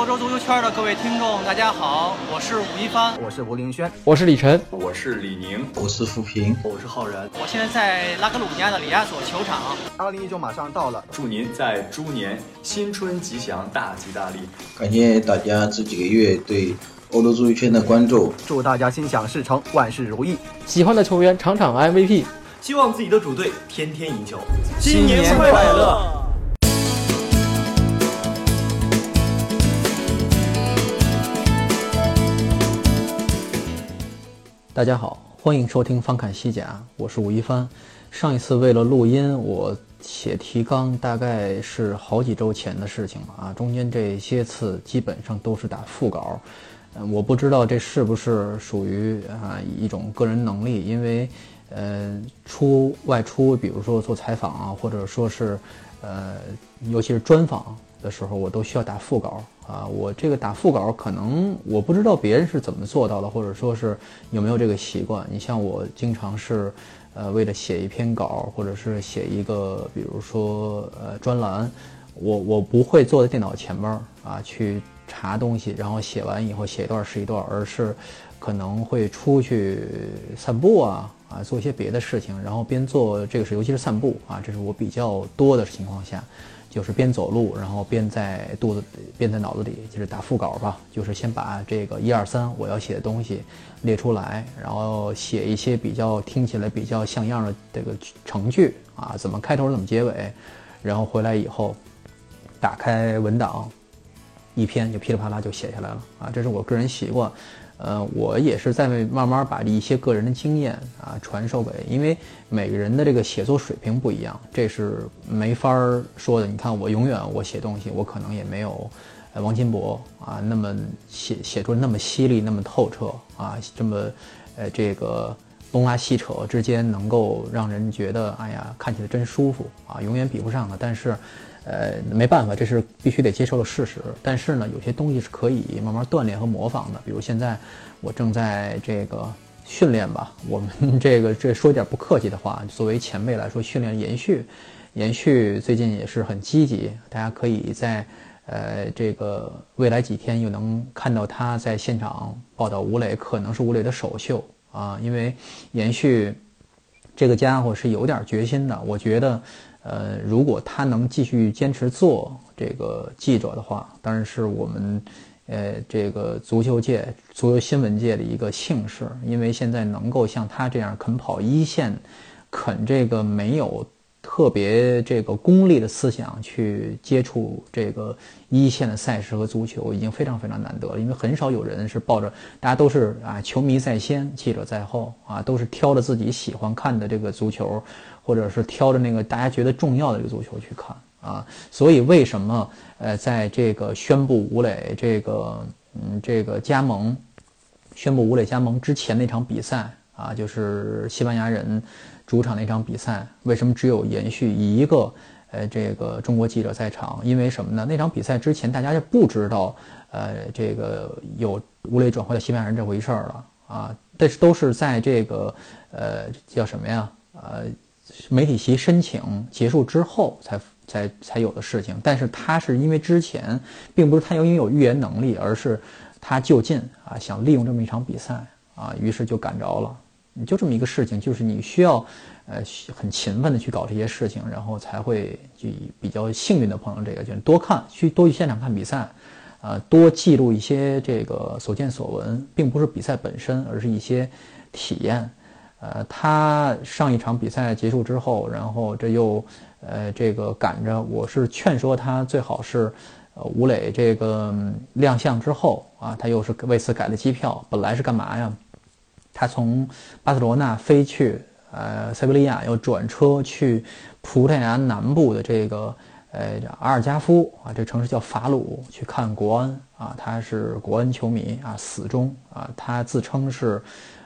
欧洲足球圈的各位听众，大家好，我是吴一帆，我是吴林轩，我是李晨，我是李宁，我是付平，我是浩然。我现在在拉科鲁尼亚的里亚索球场。二零一九马上到了，祝您在猪年新春吉祥，大吉大利！感谢大家这几个月对欧洲足球圈的关注，祝大家心想事成，万事如意。喜欢的球员场场 MVP，希望自己的主队天天赢球。新年快乐！大家好，欢迎收听《翻看西甲》，我是吴一帆。上一次为了录音，我写提纲，大概是好几周前的事情了啊。中间这些次基本上都是打副稿，嗯，我不知道这是不是属于啊一种个人能力，因为呃出外出，比如说做采访啊，或者说是呃尤其是专访的时候，我都需要打副稿。啊，我这个打副稿可能我不知道别人是怎么做到的，或者说是有没有这个习惯。你像我经常是，呃，为了写一篇稿，或者是写一个，比如说呃专栏，我我不会坐在电脑前面啊去查东西，然后写完以后写一段是一段，而是可能会出去散步啊啊做一些别的事情，然后边做这个是尤其是散步啊，这是我比较多的情况下。就是边走路，然后边在肚子，边在脑子里，就是打副稿吧。就是先把这个一二三我要写的东西列出来，然后写一些比较听起来比较像样的这个程序啊，怎么开头，怎么结尾，然后回来以后打开文档，一篇就噼里啪啦就写下来了啊。这是我个人习惯。呃，我也是在慢慢把一些个人的经验啊传授给，因为每个人的这个写作水平不一样，这是没法说的。你看，我永远我写东西，我可能也没有王金博啊那么写写出那么犀利、那么透彻啊，这么呃这个东拉西扯之间能够让人觉得哎呀看起来真舒服啊，永远比不上的。但是。呃，没办法，这是必须得接受的事实。但是呢，有些东西是可以慢慢锻炼和模仿的。比如现在我正在这个训练吧，我们 这个这说一点不客气的话，作为前辈来说，训练延续，延续最近也是很积极。大家可以在呃这个未来几天又能看到他在现场报道吴磊，可能是吴磊的首秀啊，因为延续这个家伙是有点决心的，我觉得。呃，如果他能继续坚持做这个记者的话，当然是我们，呃，这个足球界、足球新闻界的一个幸事，因为现在能够像他这样肯跑一线，肯这个没有。特别这个功利的思想去接触这个一线的赛事和足球，已经非常非常难得了。因为很少有人是抱着，大家都是啊，球迷在先，记者在后啊，都是挑着自己喜欢看的这个足球，或者是挑着那个大家觉得重要的这个足球去看啊。所以为什么呃，在这个宣布吴磊这个嗯这个加盟，宣布吴磊加盟之前那场比赛啊，就是西班牙人。主场那场比赛为什么只有延续一个呃这个中国记者在场？因为什么呢？那场比赛之前大家就不知道呃这个有吴磊转会到西班牙人这回事儿了啊。但是都是在这个呃叫什么呀？呃媒体席申请结束之后才才才有的事情。但是他是因为之前并不是他因为有预言能力，而是他就近啊想利用这么一场比赛啊，于是就赶着了。你就这么一个事情，就是你需要，呃，很勤奋的去搞这些事情，然后才会就比较幸运的碰上这个，就是多看，去多去现场看比赛，啊，多记录一些这个所见所闻，并不是比赛本身，而是一些体验。呃，他上一场比赛结束之后，然后这又，呃，这个赶着，我是劝说他最好是，呃，吴磊这个亮相之后啊，他又是为此改了机票，本来是干嘛呀？他从巴塞罗那飞去，呃，塞维利亚，又转车去葡萄牙南部的这个，呃，阿尔加夫啊，这城市叫法鲁，去看国安啊。他是国安球迷啊，死忠啊。他自称是，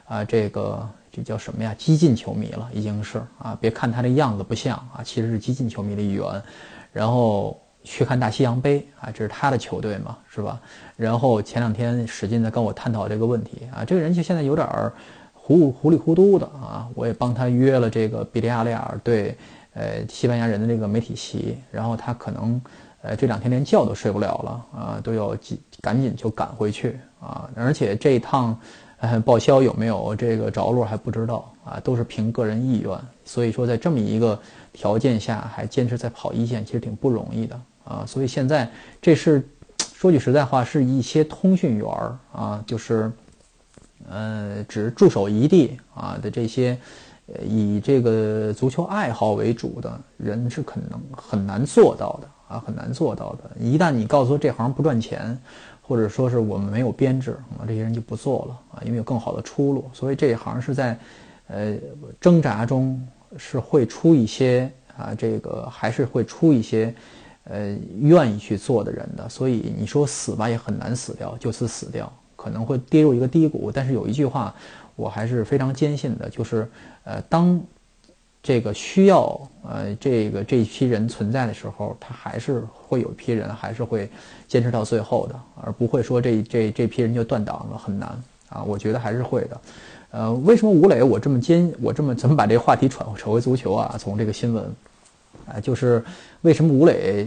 啊，这个这叫什么呀？激进球迷了，已经是啊。别看他这样子不像啊，其实是激进球迷的一员。然后。去看大西洋杯啊，这是他的球队嘛，是吧？然后前两天使劲在跟我探讨这个问题啊，这个人就现在有点儿糊糊里糊涂的啊。我也帮他约了这个比利亚雷尔对呃西班牙人的这个媒体席，然后他可能呃，这两天连觉都睡不了了啊，都要赶赶紧就赶回去啊，而且这一趟报销有没有这个着落还不知道啊，都是凭个人意愿，所以说在这么一个条件下还坚持在跑一线，其实挺不容易的啊，所以现在这是说句实在话，是一些通讯员儿啊，就是呃只驻守一地啊的这些。以这个足球爱好为主的人是可能很难做到的啊，很难做到的。一旦你告诉这行不赚钱，或者说是我们没有编制啊，这些人就不做了啊，因为有更好的出路。所以这一行是在呃挣扎中是会出一些啊，这个还是会出一些呃愿意去做的人的。所以你说死吧，也很难死掉，就此死掉，可能会跌入一个低谷。但是有一句话。我还是非常坚信的，就是，呃，当这个需要呃这个这一批人存在的时候，他还是会有一批人还是会坚持到最后的，而不会说这这这批人就断档了，很难啊。我觉得还是会的。呃，为什么吴磊我这么坚我这么怎么把这个话题传扯回足球啊？从这个新闻，啊，就是为什么吴磊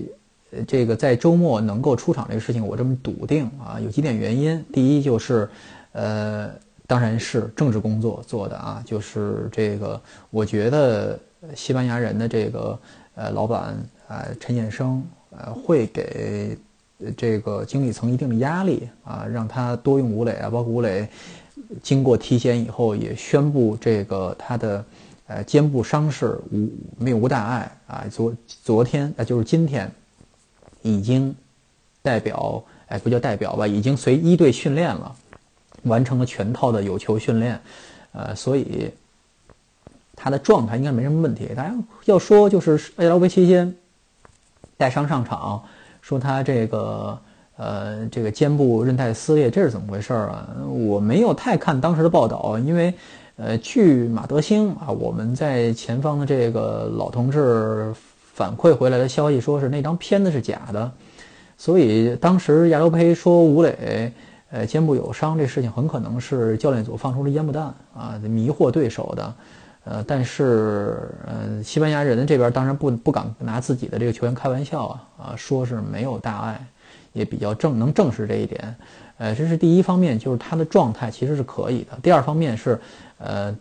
这个在周末能够出场这个事情我这么笃定啊？有几点原因，第一就是，呃。当然是政治工作做的啊，就是这个，我觉得西班牙人的这个呃老板啊陈衍生呃会给这个经理层一定的压力啊，让他多用吴磊啊，包括吴磊经过体检以后也宣布这个他的呃肩部伤势无没有无大碍啊，昨昨天啊就是今天已经代表哎不叫代表吧，已经随一队训练了。完成了全套的有球训练，呃，所以他的状态应该没什么问题。大家要说就是 A L V 期间带伤上场，说他这个呃这个肩部韧带撕裂，这是怎么回事啊？我没有太看当时的报道，因为呃据马德兴啊我们在前方的这个老同志反馈回来的消息，说是那张片子是假的，所以当时亚洲杯说吴磊。呃，肩部有伤这事情很可能是教练组放出了烟幕弹啊，迷惑对手的。呃，但是，呃，西班牙人这边当然不不敢拿自己的这个球员开玩笑啊啊，说是没有大碍，也比较正能证实这一点。呃，这是第一方面，就是他的状态其实是可以的。第二方面是，呃，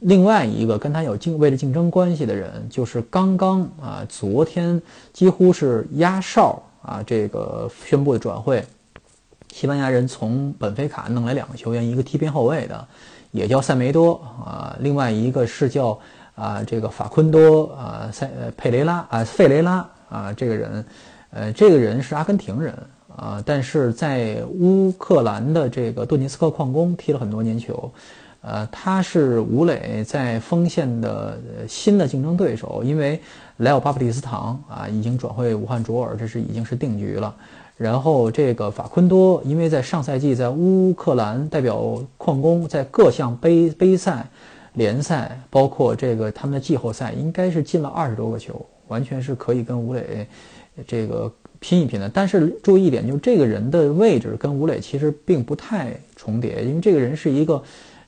另外一个跟他有竞为了竞争关系的人，就是刚刚啊，昨天几乎是压哨啊，这个宣布的转会。西班牙人从本菲卡弄来两个球员，一个踢边后卫的，也叫塞梅多啊，另外一个是叫啊这个法昆多啊塞佩雷拉啊费雷拉啊这个人，呃这个人是阿根廷人啊，但是在乌克兰的这个顿涅斯克矿工踢了很多年球，呃他是吴磊在锋线的新的竞争对手，因为莱奥巴布蒂斯唐啊已经转会武汉卓尔，这是已经是定局了。然后这个法昆多，因为在上赛季在乌克兰代表矿工，在各项杯杯赛、联赛，包括这个他们的季后赛，应该是进了二十多个球，完全是可以跟吴磊这个拼一拼的。但是注意一点，就这个人的位置跟吴磊其实并不太重叠，因为这个人是一个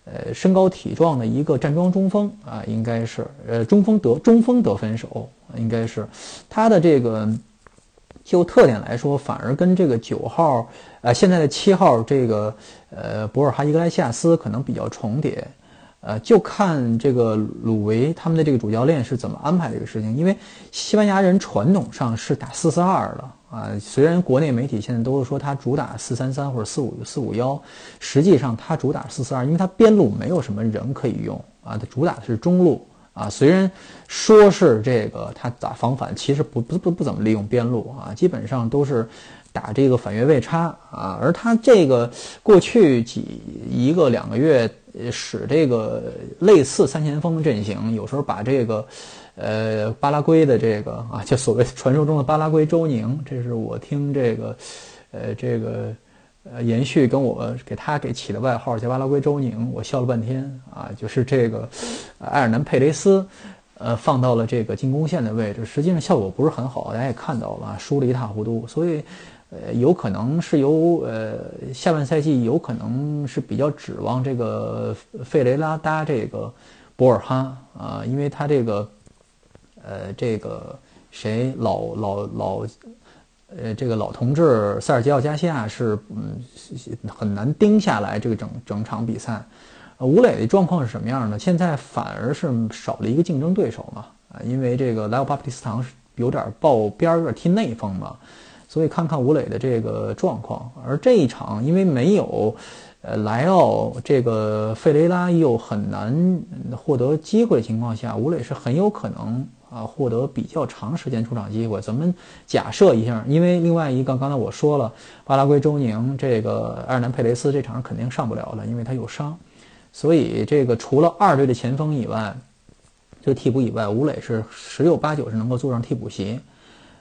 呃身高体壮的一个站桩中锋啊，应该是呃中锋得中锋得分手，应该是他的这个。就特点来说，反而跟这个九号，呃，现在的七号这个，呃，博尔哈伊格莱西亚斯可能比较重叠，呃，就看这个鲁维他们的这个主教练是怎么安排这个事情。因为西班牙人传统上是打四四二的啊，虽然国内媒体现在都是说他主打四三三或者四五四五幺，实际上他主打四四二，因为他边路没有什么人可以用啊，他主打的是中路。啊，虽然说是这个他打防反，其实不不不不怎么利用边路啊，基本上都是打这个反越位差啊。而他这个过去几一个两个月使这个类似三前锋阵型，有时候把这个呃巴拉圭的这个啊，就所谓传说中的巴拉圭周宁，这是我听这个呃这个。呃，延续跟我给他给起的外号叫巴拉圭周宁，我笑了半天啊，就是这个埃尔南佩雷斯，呃，放到了这个进攻线的位置，实际上效果不是很好，大家也看到了，输了一塌糊涂，所以呃，有可能是由呃下半赛季有可能是比较指望这个费雷拉搭这个博尔哈啊，因为他这个呃这个谁老老老。呃，这个老同志塞尔吉奥加西亚是嗯很难盯下来这个整整场比赛。吴磊的状况是什么样呢？现在反而是少了一个竞争对手嘛，啊，因为这个莱奥巴普蒂斯唐是有点爆边儿，有点踢内锋嘛，所以看看吴磊的这个状况。而这一场因为没有呃莱奥这个费雷拉又很难获得机会的情况下，吴磊是很有可能。啊，获得比较长时间出场机会。咱们假设一下，因为另外一个刚才我说了，巴拉圭周宁这个埃尔南佩雷斯这场肯定上不了了，因为他有伤。所以这个除了二队的前锋以外，这个替补以外，吴磊是十有八九是能够坐上替补席。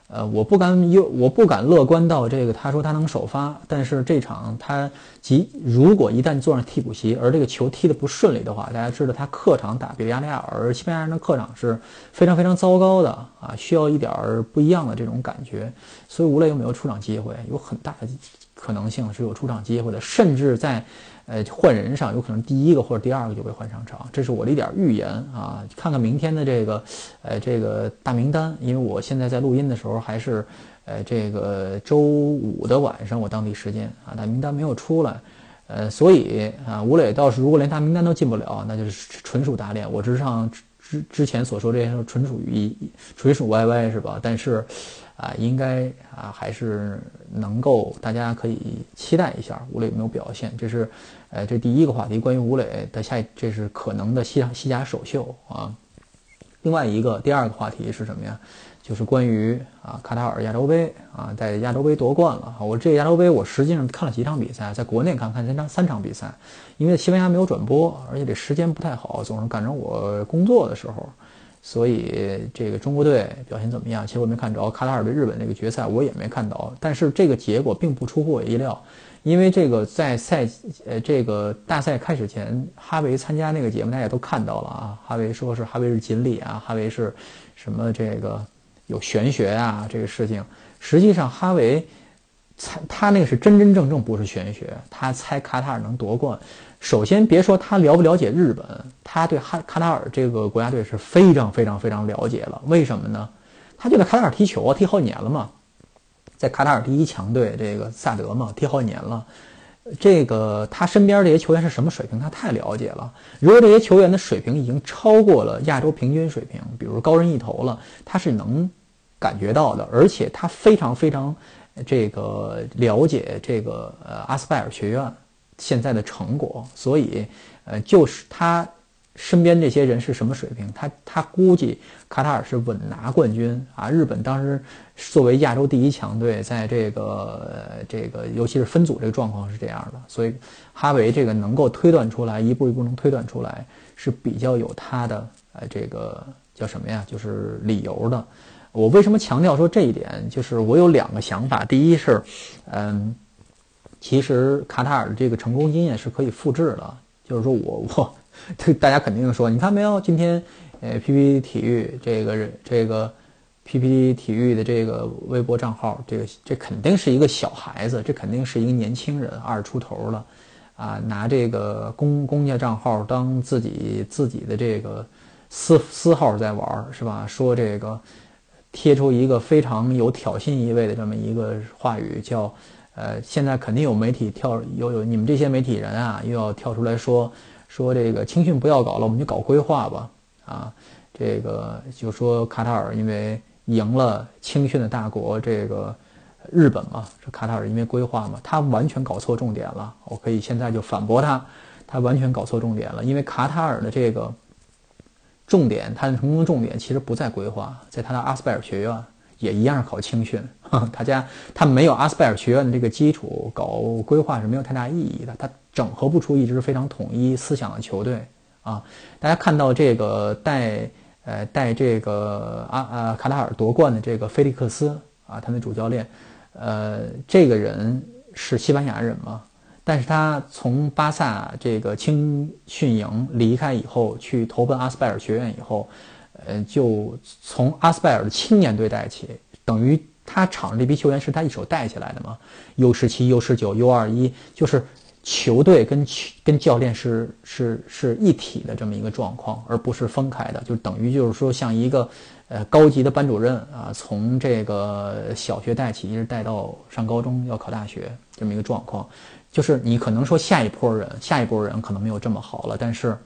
呃，我不敢有，我不敢乐观到这个。他说他能首发，但是这场他即如果一旦坐上替补席，而这个球踢得不顺利的话，大家知道他客场打比利亚雷亚尔，西班牙人的客场是非常非常糟糕的啊，需要一点儿不一样的这种感觉。所以无论有没有出场机会，有很大的可能性是有出场机会的，甚至在。呃，换人上有可能第一个或者第二个就被换上场，这是我的一点预言啊。看看明天的这个，呃，这个大名单，因为我现在在录音的时候还是，呃，这个周五的晚上，我当地时间啊，大名单没有出来，呃，所以啊，吴磊倒是如果连大名单都进不了，那就是纯属打脸。我之上之之前所说这些纯属于纯属 YY 是吧？但是。啊，应该啊，还是能够，大家可以期待一下吴磊有没有表现。这是，呃，这第一个话题，关于吴磊的下，这是可能的西西甲首秀啊。另外一个第二个话题是什么呀？就是关于啊卡塔尔亚洲杯啊，在亚洲杯夺冠了。我这亚洲杯我实际上看了几场比赛，在国内看看三场三场比赛，因为西班牙没有转播，而且这时间不太好，总是赶上我工作的时候。所以这个中国队表现怎么样？其实我没看着卡塔尔对日本那个决赛，我也没看到。但是这个结果并不出乎我意料，因为这个在赛呃这个大赛开始前，哈维参加那个节目，大家都看到了啊。哈维说是哈维是锦鲤啊，哈维是什么这个有玄学啊这个事情。实际上哈维猜他那个是真真正正不是玄学，他猜卡塔尔能夺冠。首先，别说他了不了解日本，他对哈卡塔尔这个国家队是非常非常非常了解了。为什么呢？他就在卡塔尔踢球啊，踢好几年了嘛，在卡塔尔第一强队这个萨德嘛，踢好几年了。这个他身边这些球员是什么水平，他太了解了。如果这些球员的水平已经超过了亚洲平均水平，比如高人一头了，他是能感觉到的。而且他非常非常这个了解这个呃阿斯拜尔学院。现在的成果，所以，呃，就是他身边这些人是什么水平？他他估计卡塔尔是稳拿冠军啊！日本当时作为亚洲第一强队，在这个这个尤其是分组这个状况是这样的，所以哈维这个能够推断出来，一步一步能推断出来，是比较有他的呃这个叫什么呀？就是理由的。我为什么强调说这一点？就是我有两个想法，第一是，嗯。其实卡塔尔的这个成功经验是可以复制的，就是说我我，大家肯定说，你看没有？今天，呃，PPT 体育这个这个 PPT 体育的这个微博账号，这个这肯定是一个小孩子，这肯定是一个年轻人，二十出头了，啊，拿这个公公家账号当自己自己的这个私私号在玩，是吧？说这个贴出一个非常有挑衅意味的这么一个话语，叫。呃，现在肯定有媒体跳，有有你们这些媒体人啊，又要跳出来说说这个青训不要搞了，我们就搞规划吧。啊，这个就说卡塔尔因为赢了青训的大国这个日本嘛，说卡塔尔因为规划嘛，他完全搞错重点了。我可以现在就反驳他，他完全搞错重点了。因为卡塔尔的这个重点，他的成功重点其实不在规划，在他的阿斯拜尔学院。也一样是考青训，他家他没有阿斯拜尔学院的这个基础，搞规划是没有太大意义的。他整合不出一支非常统一思想的球队啊！大家看到这个带呃带这个阿啊卡塔尔夺冠的这个菲利克斯啊，他的主教练，呃，这个人是西班牙人嘛？但是他从巴萨这个青训营离开以后，去投奔阿斯拜尔学院以后。呃，就从阿斯拜尔的青年队带起，等于他场上这批球员是他一手带起来的嘛？U 十七、U 十九、U 二一，就是球队跟跟教练是是是一体的这么一个状况，而不是分开的，就等于就是说像一个呃高级的班主任啊，从这个小学带起，一直带到上高中要考大学这么一个状况。就是你可能说下一波人，下一波人可能没有这么好了，但是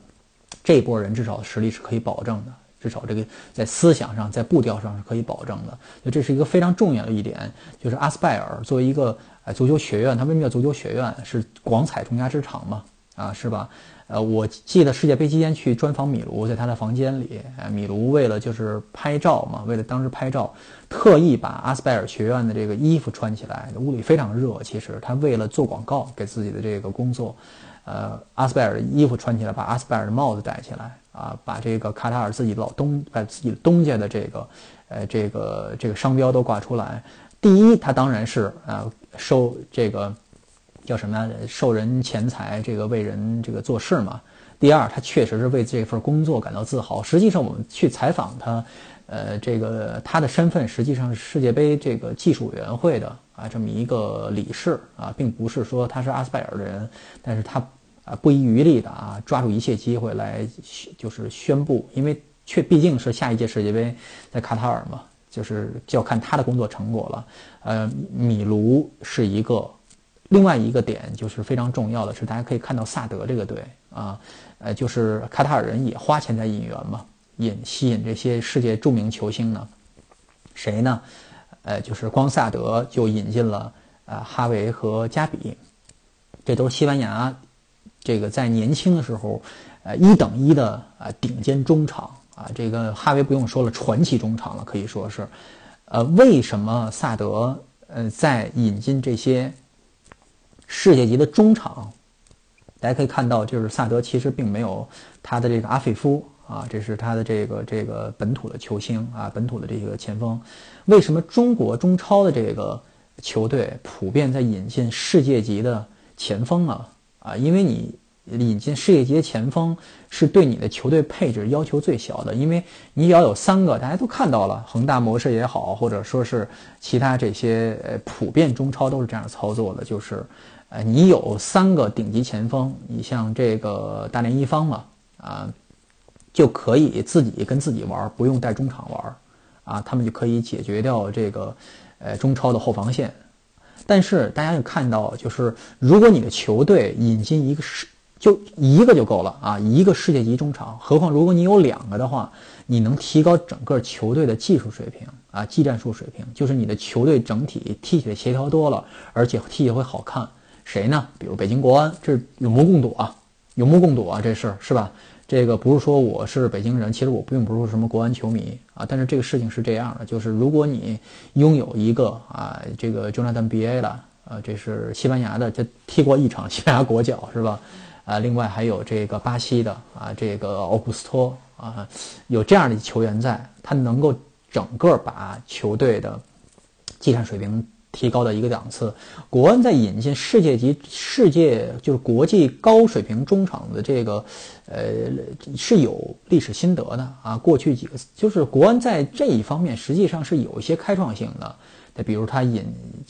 这一波人至少实力是可以保证的，至少这个在思想上、在步调上是可以保证的。就这是一个非常重要的一点，就是阿斯拜尔作为一个呃足球学院，它为什么叫足球学院？是广采众家之长嘛？啊，是吧？呃，我记得世界杯期间去专访米卢，在他的房间里，米卢为了就是拍照嘛，为了当时拍照，特意把阿斯拜尔学院的这个衣服穿起来，屋里非常热。其实他为了做广告，给自己的这个工作，呃，阿斯拜尔的衣服穿起来，把阿斯拜尔的帽子戴起来，啊，把这个卡塔尔自己老东，把自己东家的这个，呃，这个这个商标都挂出来。第一，他当然是呃收这个。叫什么呀？受人钱财，这个为人这个做事嘛。第二，他确实是为这份工作感到自豪。实际上，我们去采访他，呃，这个他的身份实际上是世界杯这个技术委员会的啊这么一个理事啊，并不是说他是阿斯拜尔的人。但是他啊不遗余力的啊抓住一切机会来就是宣布，因为却毕竟是下一届世界杯在卡塔尔嘛，就是就要看他的工作成果了。呃，米卢是一个。另外一个点就是非常重要的是，大家可以看到萨德这个队啊，呃，就是卡塔尔人也花钱在引援嘛，引吸引这些世界著名球星呢，谁呢？呃，就是光萨德就引进了啊哈维和加比，这都是西班牙这个在年轻的时候呃一等一的啊顶尖中场啊，这个哈维不用说了，传奇中场了，可以说是，呃，为什么萨德呃在引进这些？世界级的中场，大家可以看到，就是萨德其实并没有他的这个阿费夫啊，这是他的这个这个本土的球星啊，本土的这个前锋。为什么中国中超的这个球队普遍在引进世界级的前锋啊？啊，因为你引进世界级的前锋是对你的球队配置要求最小的，因为你要有三个，大家都看到了，恒大模式也好，或者说是其他这些呃普遍中超都是这样操作的，就是。呃，你有三个顶级前锋，你像这个大连一方嘛，啊，就可以自己跟自己玩，不用带中场玩，啊，他们就可以解决掉这个，呃，中超的后防线。但是大家也看到，就是如果你的球队引进一个世，就一个就够了啊，一个世界级中场，何况如果你有两个的话，你能提高整个球队的技术水平啊，技战术水平，就是你的球队整体踢起来协调多了，而且踢起来会好看。谁呢？比如北京国安，这有目共睹啊，有目共睹啊，这是是吧？这个不是说我是北京人，其实我并不是什么国安球迷啊，但是这个事情是这样的，就是如果你拥有一个啊，这个 Jonathan B A 了，呃，这是西班牙的，他踢过一场 西班牙国脚是吧？啊，另外还有这个巴西的啊，这个奥古斯托啊，有这样的球员在，他能够整个把球队的技战水平。提高的一个档次，国安在引进世界级、世界就是国际高水平中场的这个，呃，是有历史心得的啊。过去几个就是国安在这一方面实际上是有一些开创性的。比如他引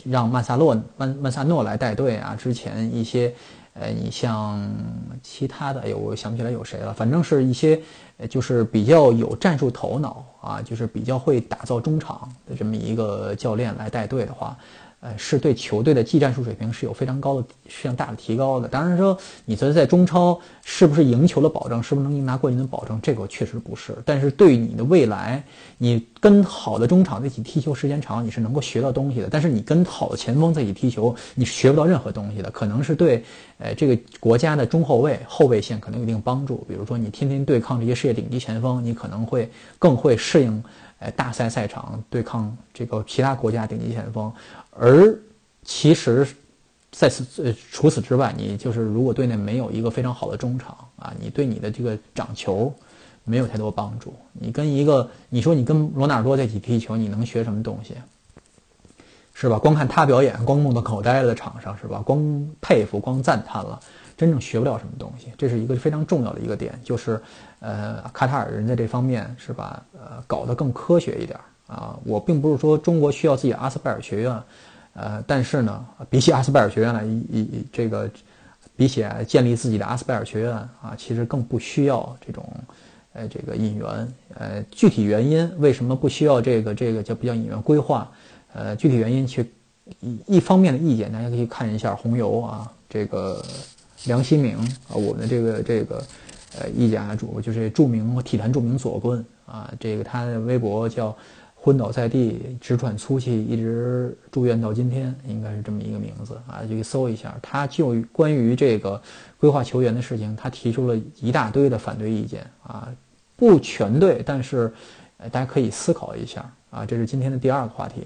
让曼萨洛曼曼萨诺来带队啊，之前一些。呃，你像其他的，哎，我想不起来有谁了。反正是一些，就是比较有战术头脑啊，就是比较会打造中场的这么一个教练来带队的话。呃，是对球队的技战术水平是有非常高的、非常大的提高的。当然说，你觉得在中超是不是赢球的保证，是不是能赢拿冠军的保证，这个确实不是。但是对于你的未来，你跟好的中场在一起踢球时间长，你是能够学到东西的。但是你跟好的前锋在一起踢球，你是学不到任何东西的。可能是对，呃，这个国家的中后卫后卫线可能有一定帮助。比如说，你天天对抗这些世界顶级前锋，你可能会更会适应。哎，大赛赛场对抗这个其他国家顶级前锋，而其实在此呃除此之外，你就是如果队内没有一个非常好的中场啊，你对你的这个长球没有太多帮助。你跟一个你说你跟罗纳尔多在一起踢球，你能学什么东西？是吧？光看他表演，光目瞪口呆了场上是吧？光佩服，光赞叹了。真正学不了什么东西，这是一个非常重要的一个点，就是，呃，卡塔尔人在这方面是吧？呃，搞得更科学一点啊。我并不是说中国需要自己阿斯拜尔学院，呃，但是呢，比起阿斯拜尔学院来，一一这个，比起建立自己的阿斯拜尔学院啊，其实更不需要这种，呃这个引援，呃具体原因为什么不需要这个这个叫不叫引援规划？呃具体原因去一一方面的意见，大家可以看一下红油啊，这个梁新明啊，我们这个这个呃意甲主就是著名体坛著名左棍啊，这个他的微博叫。昏倒在地，直喘粗气，一直住院到今天，应该是这么一个名字啊，就去搜一下。他就关于这个规划球员的事情，他提出了一大堆的反对意见啊，不全对，但是大家可以思考一下啊。这是今天的第二个话题。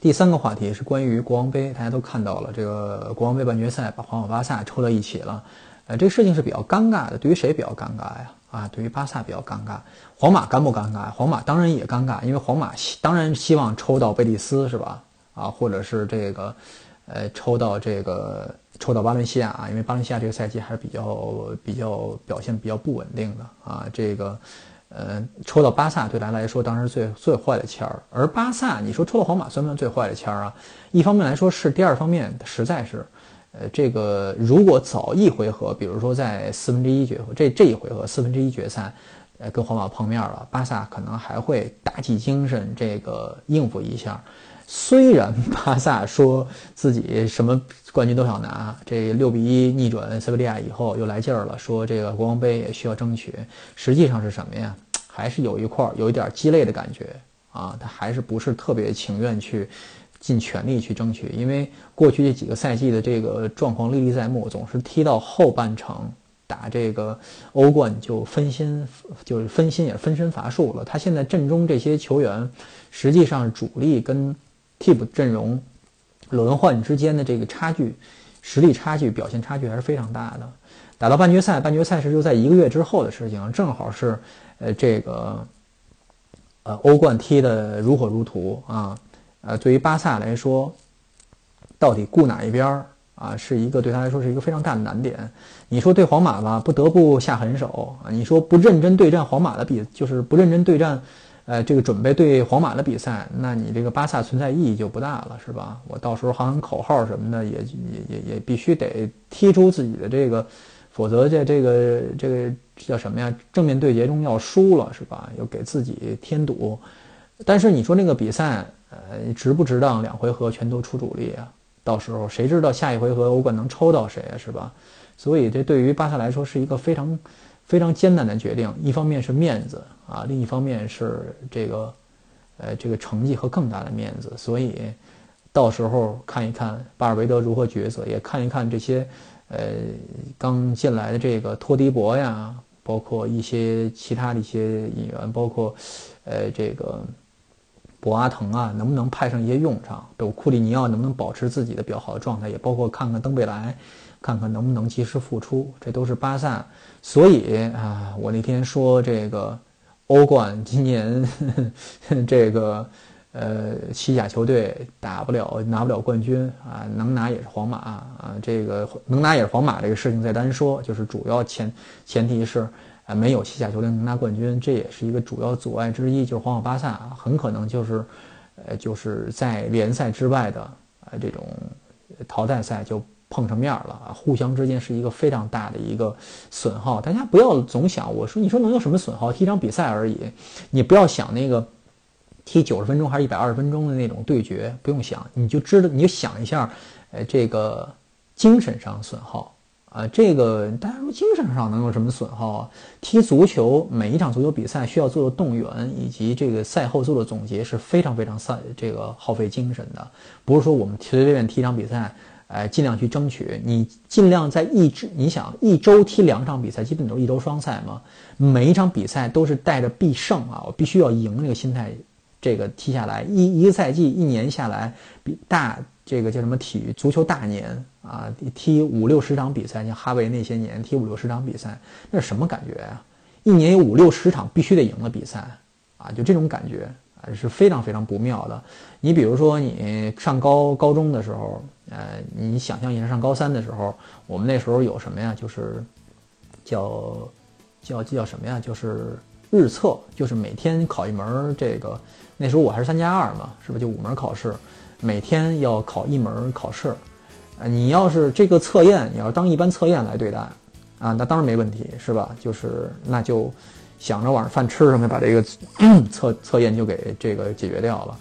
第三个话题是关于国王杯，大家都看到了，这个国王杯半决赛把皇马、巴萨抽到一起了，呃，这个事情是比较尴尬的。对于谁比较尴尬呀？啊，对于巴萨比较尴尬，皇马尴不尴尬？皇马当然也尴尬，因为皇马当然希望抽到贝蒂斯是吧？啊，或者是这个，呃，抽到这个抽到巴伦西亚啊，因为巴伦西亚这个赛季还是比较比较表现比较不稳定的啊。这个，呃，抽到巴萨对他来说当时最最坏的签儿，而巴萨你说抽到皇马算不算最坏的签儿啊？一方面来说是，第二方面实在是。呃，这个如果早一回合，比如说在四分之一决这这一回合四分之一决赛，呃，跟皇马碰面了，巴萨可能还会打起精神，这个应付一下。虽然巴萨说自己什么冠军都想拿，这六比一逆转塞维利亚以后又来劲儿了，说这个国王杯也需要争取。实际上是什么呀？还是有一块儿有一点儿鸡肋的感觉啊，他还是不是特别情愿去。尽全力去争取，因为过去这几个赛季的这个状况历历在目，总是踢到后半程打这个欧冠就分心，就是分心也分身乏术了。他现在阵中这些球员，实际上主力跟替补阵容轮换之间的这个差距，实力差距、表现差距还是非常大的。打到半决赛，半决赛是就在一个月之后的事情，正好是呃这个呃欧冠踢得如火如荼啊。呃，对于巴萨来说，到底顾哪一边儿啊，是一个对他来说是一个非常大的难点。你说对皇马吧，不得不下狠手啊。你说不认真对战皇马的比，就是不认真对战，呃，这个准备对皇马的比赛，那你这个巴萨存在意义就不大了，是吧？我到时候喊喊口号什么的，也也也也必须得踢出自己的这个，否则在这个这个叫什么呀？正面对决中要输了，是吧？要给自己添堵。但是你说那个比赛。呃，值不值当？两回合全都出主力啊！到时候谁知道下一回合欧冠能抽到谁啊？是吧？所以这对于巴萨来说是一个非常非常艰难的决定。一方面是面子啊，另一方面是这个呃这个成绩和更大的面子。所以到时候看一看巴尔维德如何抉择，也看一看这些呃刚进来的这个托迪博呀，包括一些其他的一些演员，包括呃这个。博阿滕啊，能不能派上一些用场？有库里尼奥能不能保持自己的比较好的状态？也包括看看登贝莱，看看能不能及时复出，这都是巴萨。所以啊，我那天说这个欧冠今年 这个呃西甲球队打不了，拿不了冠军啊，能拿也是皇马啊。这个能拿也是皇马这个事情再单说，就是主要前前提是。没有西甲球队能拿冠军，这也是一个主要阻碍之一。就是皇马、巴萨很可能就是，呃，就是在联赛之外的啊这种淘汰赛就碰上面了啊，互相之间是一个非常大的一个损耗。大家不要总想，我说你说能有什么损耗？踢场比赛而已，你不要想那个踢九十分钟还是一百二十分钟的那种对决，不用想，你就知道，你就想一下，呃，这个精神上损耗。啊，这个大家说精神上能有什么损耗啊？踢足球每一场足球比赛需要做的动员，以及这个赛后做的总结是非常非常散，这个耗费精神的。不是说我们随随便便踢一场比赛，哎，尽量去争取。你尽量在一周，你想一周踢两场比赛，基本都一周双赛嘛。每一场比赛都是带着必胜啊，我必须要赢那个心态，这个踢下来一一个赛季一年下来，比大这个叫什么体育足球大年。啊，踢五六十场比赛，像哈维那些年踢五六十场比赛，那是什么感觉呀？一年有五六十场必须得赢的比赛，啊，就这种感觉啊，是非常非常不妙的。你比如说，你上高高中的时候，呃，你想象一下上高三的时候，我们那时候有什么呀？就是叫叫叫什么呀？就是日测，就是每天考一门这个。那时候我还是三加二嘛，是不是就五门考试？每天要考一门考试。你要是这个测验，你要当一般测验来对待，啊，那当然没问题，是吧？就是那就想着晚上饭吃什么，把这个 测测验就给这个解决掉了。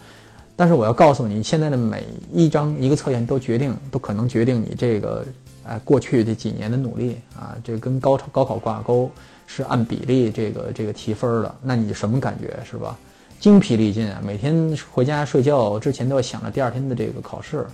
但是我要告诉你，现在的每一张一个测验都决定，都可能决定你这个，哎，过去这几年的努力啊，这跟高考高考挂钩，是按比例这个这个提分的。那你什么感觉是吧？精疲力尽啊，每天回家睡觉之前都要想着第二天的这个考试，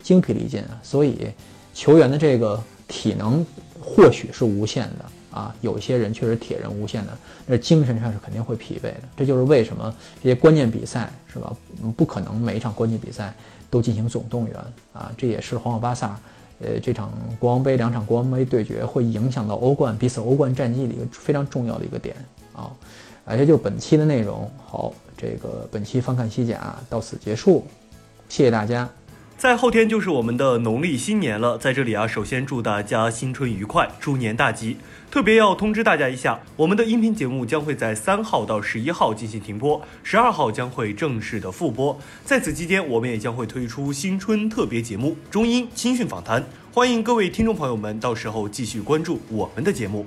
精疲力尽啊。所以球员的这个体能或许是无限的。啊，有些人确实铁人无限的，那精神上是肯定会疲惫的。这就是为什么这些关键比赛是吧？不可能每一场关键比赛都进行总动员啊。这也是皇马巴萨，呃，这场国王杯两场国王杯对决会影响到欧冠彼此欧冠战绩的一个非常重要的一个点啊。啊，这就是本期的内容。好，这个本期翻看西甲到此结束，谢谢大家。在后天就是我们的农历新年了，在这里啊，首先祝大家新春愉快，猪年大吉。特别要通知大家一下，我们的音频节目将会在三号到十一号进行停播，十二号将会正式的复播。在此期间，我们也将会推出新春特别节目——中英青训访谈，欢迎各位听众朋友们到时候继续关注我们的节目。